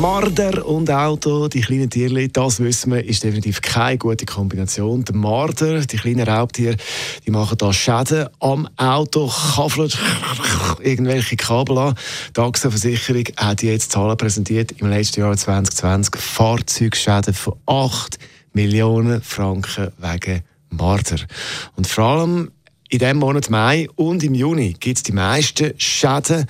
Marder und Auto, die kleinen Tierchen, das wissen wir, ist definitiv keine gute Kombination. Der Marder, die kleinen Raubtiere, die machen da Schäden am Auto, kaffeln irgendwelche Kabel an. Die AXA-Versicherung hat jetzt Zahlen präsentiert im letzten Jahr 2020. Fahrzeugschäden von 8 Millionen Franken wegen Marder. Und vor allem in diesem Monat Mai und im Juni gibt es die meisten Schäden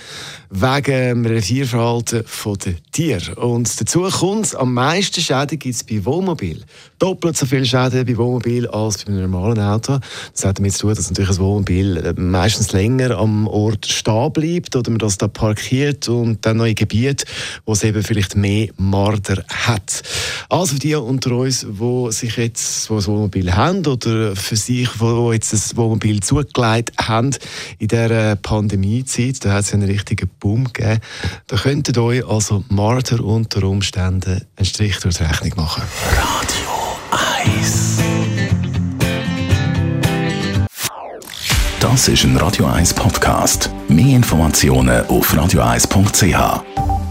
wegen dem Revierverhalten der Tiere. Und dazu kommt, am meisten Schäden gibt es bei Wohnmobil. Doppelt so viele Schäden bei Wohnmobil als bei einem normalen Auto. Das hat damit zu tun, dass natürlich ein Wohnmobil äh, meistens länger am Ort stehen bleibt oder man das da parkiert und dann neue Gebiete, wo es eben vielleicht mehr Marder hat. Also für die unter uns, die sich jetzt wo ein Wohnmobil haben oder für sich, wo jetzt ein Wohnmobil zugelegt haben in dieser Pandemiezeit, da hat es einen richtigen Boom gegeben. Da könntet euch also Marder unter Umständen einen Strich durch die Rechnung machen. Radio 1 Das ist ein Radio 1 Podcast. Mehr Informationen auf radio1.ch.